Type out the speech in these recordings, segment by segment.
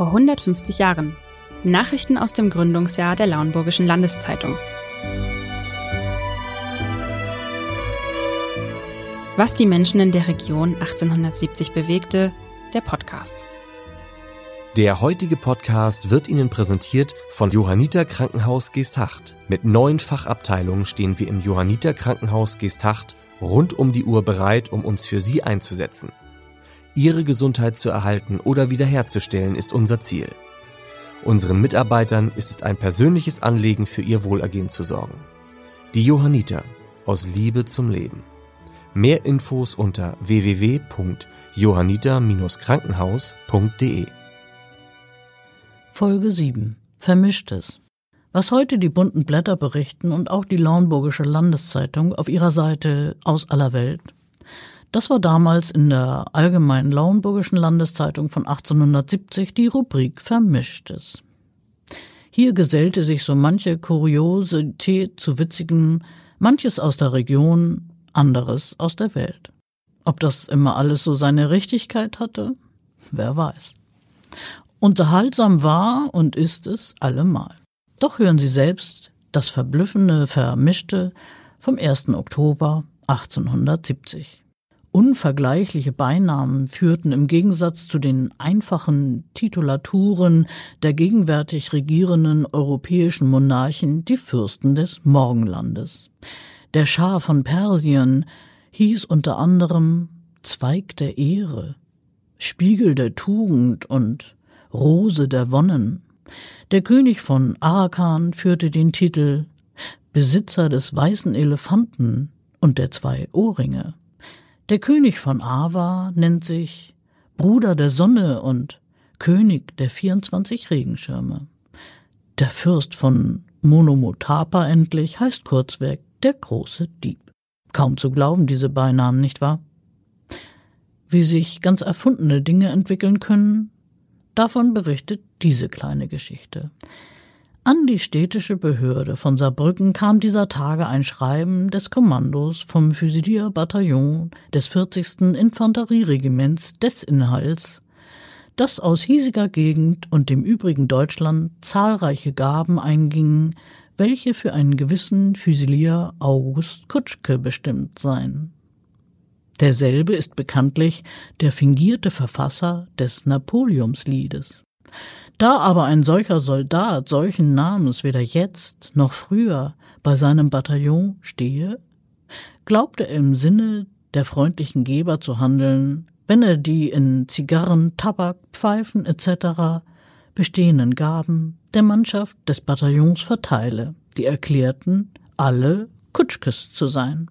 vor 150 Jahren. Nachrichten aus dem Gründungsjahr der Lauenburgischen Landeszeitung. Was die Menschen in der Region 1870 bewegte, der Podcast. Der heutige Podcast wird Ihnen präsentiert von Johanniter Krankenhaus Geesthacht. Mit neun Fachabteilungen stehen wir im Johanniter Krankenhaus Geesthacht rund um die Uhr bereit, um uns für Sie einzusetzen. Ihre Gesundheit zu erhalten oder wiederherzustellen ist unser Ziel. Unseren Mitarbeitern ist es ein persönliches Anliegen, für ihr Wohlergehen zu sorgen. Die Johanniter aus Liebe zum Leben. Mehr Infos unter www.johanniter-krankenhaus.de Folge 7 Vermischtes. Was heute die bunten Blätter berichten und auch die Lauenburgische Landeszeitung auf ihrer Seite aus aller Welt, das war damals in der Allgemeinen Lauenburgischen Landeszeitung von 1870 die Rubrik Vermischtes. Hier gesellte sich so manche Kuriosität zu witzigen, manches aus der Region, anderes aus der Welt. Ob das immer alles so seine Richtigkeit hatte? Wer weiß. Unterhaltsam war und ist es allemal. Doch hören Sie selbst das verblüffende Vermischte vom 1. Oktober 1870. Unvergleichliche Beinamen führten im Gegensatz zu den einfachen Titulaturen der gegenwärtig regierenden europäischen Monarchen die Fürsten des Morgenlandes. Der Schah von Persien hieß unter anderem Zweig der Ehre, Spiegel der Tugend und Rose der Wonnen. Der König von Arakan führte den Titel Besitzer des weißen Elefanten und der zwei Ohrringe. Der König von Ava nennt sich Bruder der Sonne und König der 24 Regenschirme. Der Fürst von Monomotapa endlich heißt kurzweg der große Dieb. Kaum zu glauben, diese Beinamen, nicht wahr? Wie sich ganz erfundene Dinge entwickeln können, Davon berichtet diese kleine Geschichte. An die städtische Behörde von Saarbrücken kam dieser Tage ein Schreiben des Kommandos vom Füsilierbataillon des 40. Infanterieregiments des Inhalts, dass aus hiesiger Gegend und dem übrigen Deutschland zahlreiche Gaben eingingen, welche für einen gewissen Füsilier August Kutschke bestimmt seien. Derselbe ist bekanntlich der fingierte Verfasser des Napoleonsliedes. Da aber ein solcher Soldat solchen Namens weder jetzt noch früher bei seinem Bataillon stehe, glaubt er im Sinne der freundlichen Geber zu handeln, wenn er die in Zigarren, Tabak, Pfeifen etc. bestehenden Gaben der Mannschaft des Bataillons verteile, die erklärten, alle Kutschkes zu sein.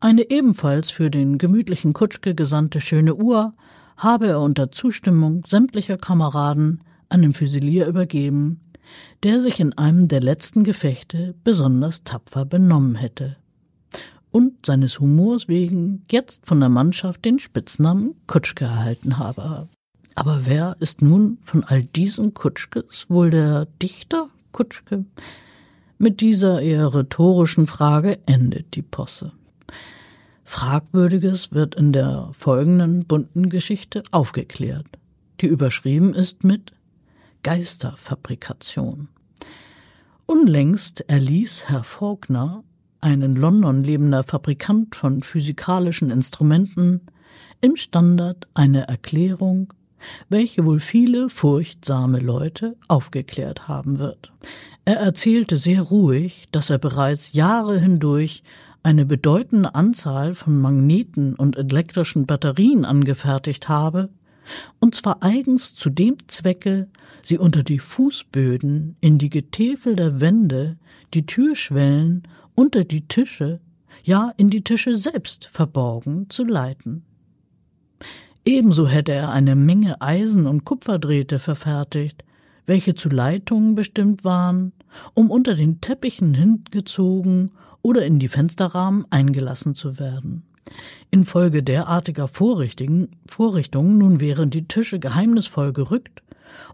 Eine ebenfalls für den gemütlichen Kutschke gesandte schöne Uhr habe er unter Zustimmung sämtlicher Kameraden an den Füsilier übergeben, der sich in einem der letzten Gefechte besonders tapfer benommen hätte und seines Humors wegen jetzt von der Mannschaft den Spitznamen Kutschke erhalten habe. Aber wer ist nun von all diesen Kutschkes wohl der Dichter Kutschke? Mit dieser eher rhetorischen Frage endet die Posse. Fragwürdiges wird in der folgenden bunten Geschichte aufgeklärt, die überschrieben ist mit Geisterfabrikation. Unlängst erließ Herr Faulkner, ein in London lebender Fabrikant von physikalischen Instrumenten, im Standard eine Erklärung, welche wohl viele furchtsame Leute aufgeklärt haben wird. Er erzählte sehr ruhig, dass er bereits Jahre hindurch eine bedeutende Anzahl von Magneten und elektrischen Batterien angefertigt habe, und zwar eigens zu dem Zwecke, sie unter die Fußböden, in die Getäfel der Wände, die Türschwellen, unter die Tische, ja in die Tische selbst verborgen zu leiten. Ebenso hätte er eine Menge Eisen- und Kupferdrähte verfertigt, welche zu Leitungen bestimmt waren, um unter den Teppichen hingezogen oder in die Fensterrahmen eingelassen zu werden. Infolge derartiger Vorrichtungen nun wären die Tische geheimnisvoll gerückt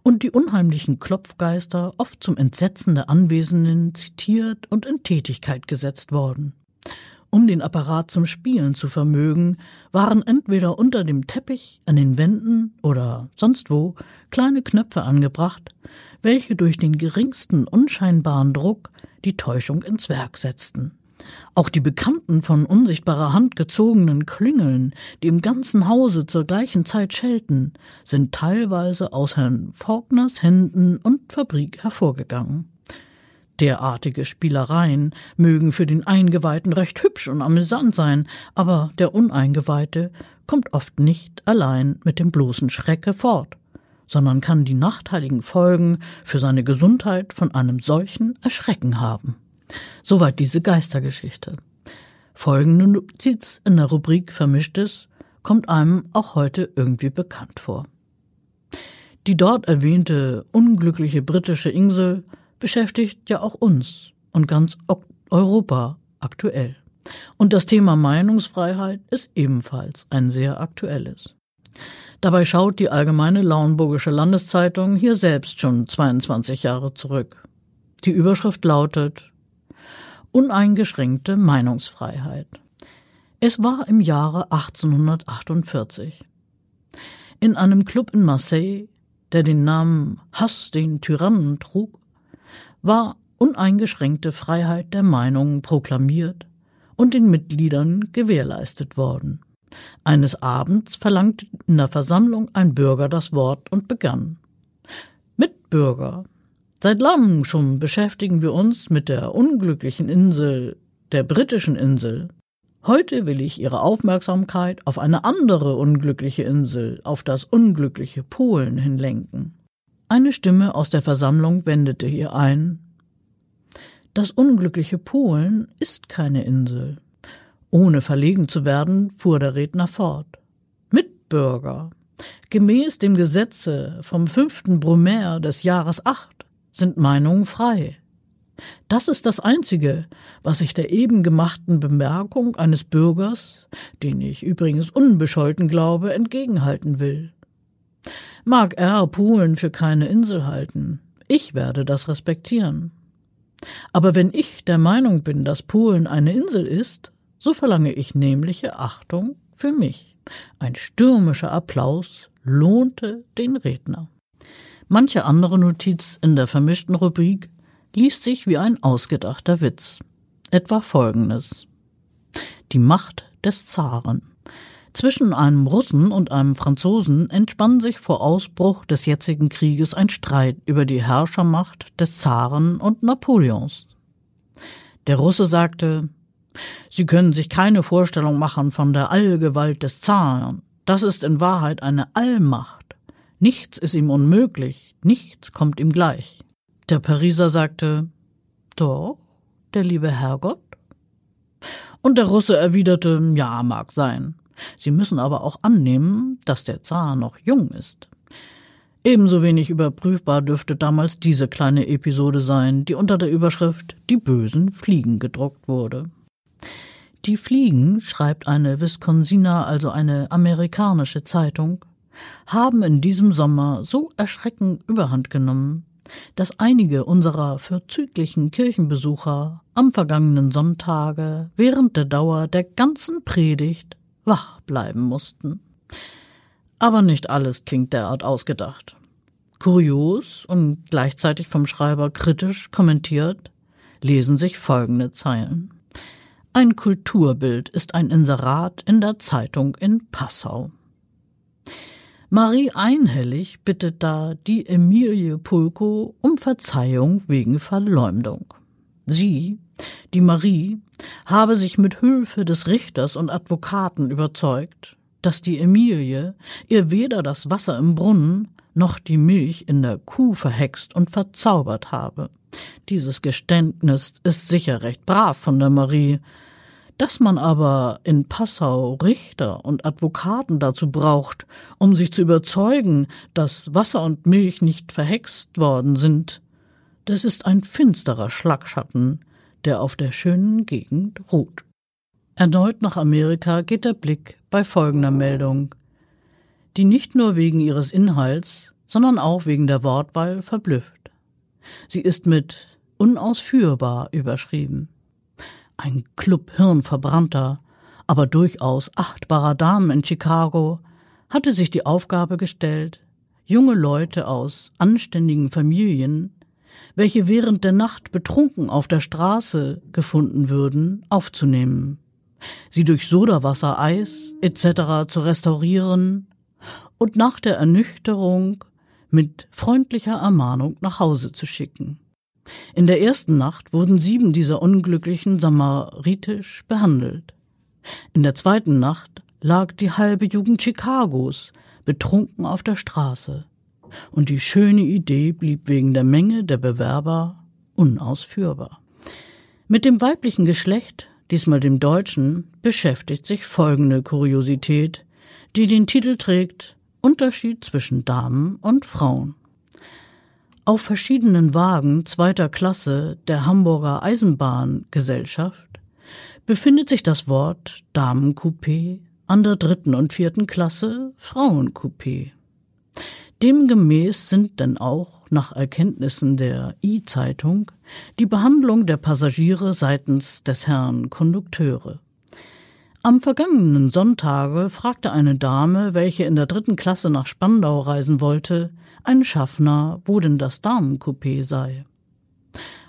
und die unheimlichen Klopfgeister oft zum Entsetzen der Anwesenden zitiert und in Tätigkeit gesetzt worden. Um den Apparat zum Spielen zu vermögen, waren entweder unter dem Teppich, an den Wänden oder sonst wo kleine Knöpfe angebracht, welche durch den geringsten unscheinbaren Druck die Täuschung ins Werk setzten. Auch die bekannten von unsichtbarer Hand gezogenen Klingeln, die im ganzen Hause zur gleichen Zeit schelten, sind teilweise aus Herrn Faulkners Händen und Fabrik hervorgegangen. Derartige Spielereien mögen für den Eingeweihten recht hübsch und amüsant sein, aber der Uneingeweihte kommt oft nicht allein mit dem bloßen Schrecke fort, sondern kann die nachteiligen Folgen für seine Gesundheit von einem solchen Erschrecken haben. Soweit diese Geistergeschichte. Folgende Notiz in der Rubrik Vermischtes kommt einem auch heute irgendwie bekannt vor. Die dort erwähnte unglückliche britische Insel beschäftigt ja auch uns und ganz Europa aktuell. Und das Thema Meinungsfreiheit ist ebenfalls ein sehr aktuelles. Dabei schaut die Allgemeine Lauenburgische Landeszeitung hier selbst schon 22 Jahre zurück. Die Überschrift lautet Uneingeschränkte Meinungsfreiheit. Es war im Jahre 1848. In einem Club in Marseille, der den Namen Hass den Tyrannen trug, war uneingeschränkte Freiheit der Meinung proklamiert und den Mitgliedern gewährleistet worden. Eines Abends verlangte in der Versammlung ein Bürger das Wort und begann. Mitbürger, seit langem schon beschäftigen wir uns mit der unglücklichen Insel, der britischen Insel. Heute will ich Ihre Aufmerksamkeit auf eine andere unglückliche Insel, auf das unglückliche Polen hinlenken. Eine Stimme aus der Versammlung wendete hier ein. Das unglückliche Polen ist keine Insel. Ohne verlegen zu werden, fuhr der Redner fort. Mitbürger, gemäß dem Gesetze vom 5. Brumaire des Jahres 8 sind Meinungen frei. Das ist das Einzige, was ich der eben gemachten Bemerkung eines Bürgers, den ich übrigens unbescholten glaube, entgegenhalten will. Mag er Polen für keine Insel halten. Ich werde das respektieren. Aber wenn ich der Meinung bin, dass Polen eine Insel ist, so verlange ich nämliche Achtung für mich. Ein stürmischer Applaus lohnte den Redner. Manche andere Notiz in der vermischten Rubrik liest sich wie ein ausgedachter Witz. Etwa folgendes. Die Macht des Zaren. Zwischen einem Russen und einem Franzosen entspann sich vor Ausbruch des jetzigen Krieges ein Streit über die Herrschermacht des Zaren und Napoleons. Der Russe sagte, Sie können sich keine Vorstellung machen von der Allgewalt des Zaren. Das ist in Wahrheit eine Allmacht. Nichts ist ihm unmöglich, nichts kommt ihm gleich. Der Pariser sagte, Doch, der liebe Herrgott. Und der Russe erwiderte, ja, mag sein. Sie müssen aber auch annehmen, dass der Zar noch jung ist. Ebenso wenig überprüfbar dürfte damals diese kleine Episode sein, die unter der Überschrift Die bösen Fliegen gedruckt wurde. Die Fliegen, schreibt eine Wisconsiner, also eine amerikanische Zeitung, haben in diesem Sommer so erschreckend überhand genommen, dass einige unserer vorzüglichen Kirchenbesucher am vergangenen Sonntage während der Dauer der ganzen Predigt wach bleiben mussten. Aber nicht alles klingt derart ausgedacht. Kurios und gleichzeitig vom Schreiber kritisch kommentiert lesen sich folgende Zeilen. Ein Kulturbild ist ein Inserat in der Zeitung in Passau. Marie Einhellig bittet da die Emilie Pulko um Verzeihung wegen Verleumdung. Sie, die Marie, habe sich mit Hilfe des Richters und Advokaten überzeugt, dass die Emilie ihr weder das Wasser im Brunnen noch die Milch in der Kuh verhext und verzaubert habe. Dieses Geständnis ist sicher recht brav von der Marie, dass man aber in Passau Richter und Advokaten dazu braucht, um sich zu überzeugen, dass Wasser und Milch nicht verhext worden sind, das ist ein finsterer Schlagschatten, der auf der schönen Gegend ruht. Erneut nach Amerika geht der Blick bei folgender Meldung, die nicht nur wegen ihres Inhalts, sondern auch wegen der Wortwahl verblüfft. Sie ist mit unausführbar überschrieben. ein Club hirnverbrannter, aber durchaus achtbarer Damen in Chicago, hatte sich die Aufgabe gestellt, junge Leute aus anständigen Familien, welche während der Nacht betrunken auf der Straße gefunden würden, aufzunehmen, sie durch Sodawasser, Eis etc. zu restaurieren und nach der Ernüchterung mit freundlicher Ermahnung nach Hause zu schicken. In der ersten Nacht wurden sieben dieser Unglücklichen samaritisch behandelt. In der zweiten Nacht lag die halbe Jugend Chicagos betrunken auf der Straße, und die schöne Idee blieb wegen der Menge der Bewerber unausführbar. Mit dem weiblichen Geschlecht, diesmal dem Deutschen, beschäftigt sich folgende Kuriosität, die den Titel trägt Unterschied zwischen Damen und Frauen. Auf verschiedenen Wagen zweiter Klasse der Hamburger Eisenbahngesellschaft befindet sich das Wort Damencoupé, an der dritten und vierten Klasse Frauencoupé. Demgemäß sind denn auch nach Erkenntnissen der I-Zeitung die Behandlung der Passagiere seitens des Herrn Kondukteure. Am vergangenen Sonntage fragte eine Dame, welche in der dritten Klasse nach Spandau reisen wollte, ein Schaffner, wo denn das Damencoupé sei.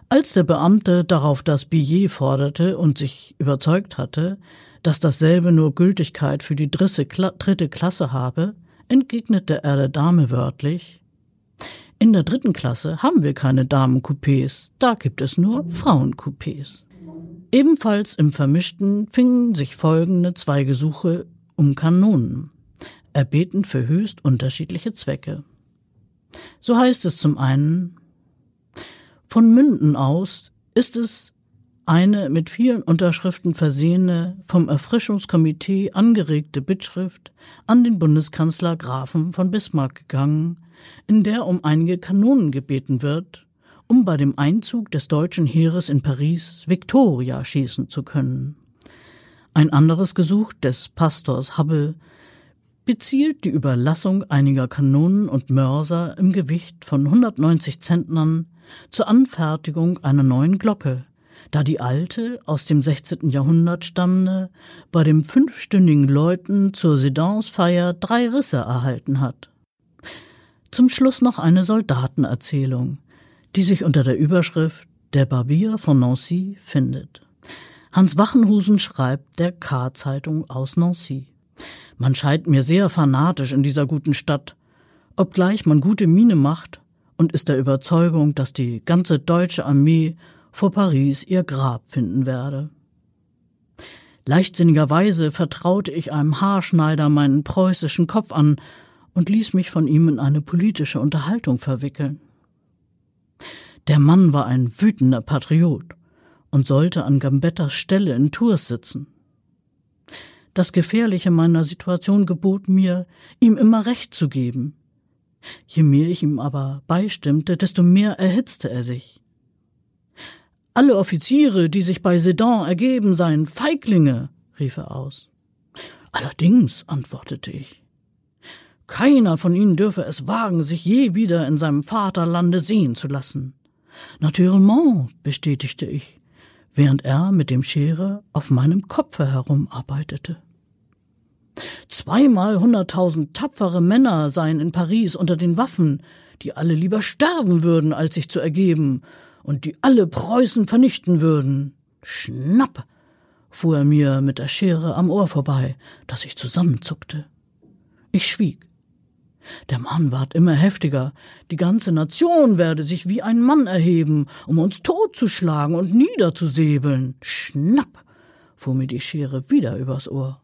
Als der Beamte darauf das Billet forderte und sich überzeugt hatte, dass dasselbe nur Gültigkeit für die dritte Klasse habe, entgegnete er der Dame wörtlich In der dritten Klasse haben wir keine Damencoupés, da gibt es nur Frauencoupés. Ebenfalls im Vermischten fingen sich folgende zwei Gesuche um Kanonen, erbeten für höchst unterschiedliche Zwecke. So heißt es zum einen, von Münden aus ist es eine mit vielen Unterschriften versehene, vom Erfrischungskomitee angeregte Bittschrift an den Bundeskanzler Grafen von Bismarck gegangen, in der um einige Kanonen gebeten wird, um bei dem Einzug des deutschen Heeres in Paris Victoria schießen zu können. Ein anderes Gesuch des Pastors Hubble bezielt die Überlassung einiger Kanonen und Mörser im Gewicht von 190 Zentnern zur Anfertigung einer neuen Glocke, da die alte aus dem 16. Jahrhundert stammende bei dem fünfstündigen Läuten zur Sedansfeier drei Risse erhalten hat. Zum Schluss noch eine Soldatenerzählung, die sich unter der Überschrift Der Barbier von Nancy findet. Hans Wachenhusen schreibt der K-Zeitung aus Nancy. Man scheint mir sehr fanatisch in dieser guten Stadt, obgleich man gute Miene macht und ist der Überzeugung, dass die ganze deutsche Armee vor Paris ihr Grab finden werde. Leichtsinnigerweise vertraute ich einem Haarschneider meinen preußischen Kopf an und ließ mich von ihm in eine politische Unterhaltung verwickeln. Der Mann war ein wütender Patriot und sollte an Gambettas Stelle in Tours sitzen. Das Gefährliche meiner Situation gebot mir, ihm immer Recht zu geben. Je mehr ich ihm aber beistimmte, desto mehr erhitzte er sich. Alle Offiziere, die sich bei Sedan ergeben, seien Feiglinge, rief er aus. Allerdings, antwortete ich. Keiner von ihnen dürfe es wagen, sich je wieder in seinem Vaterlande sehen zu lassen. Naturellement, bestätigte ich, während er mit dem Schere auf meinem Kopfe herumarbeitete. Zweimal hunderttausend tapfere Männer seien in Paris unter den Waffen, die alle lieber sterben würden, als sich zu ergeben, und die alle Preußen vernichten würden. Schnapp! fuhr er mir mit der Schere am Ohr vorbei, dass ich zusammenzuckte. Ich schwieg. Der Mann ward immer heftiger. Die ganze Nation werde sich wie ein Mann erheben, um uns totzuschlagen und niederzusäbeln. Schnapp! fuhr mir die Schere wieder übers Ohr.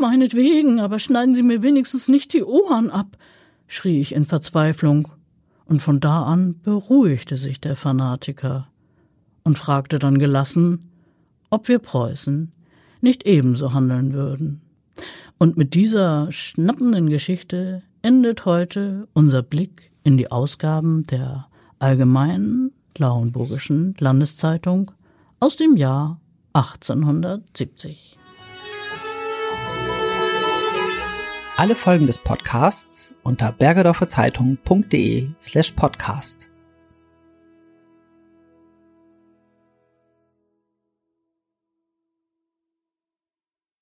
Meinetwegen, aber schneiden Sie mir wenigstens nicht die Ohren ab, schrie ich in Verzweiflung, und von da an beruhigte sich der Fanatiker und fragte dann gelassen, ob wir Preußen nicht ebenso handeln würden. Und mit dieser schnappenden Geschichte endet heute unser Blick in die Ausgaben der Allgemeinen Lauenburgischen Landeszeitung aus dem Jahr 1870. Alle Folgen des Podcasts unter bergedorferzeitung.de slash podcast.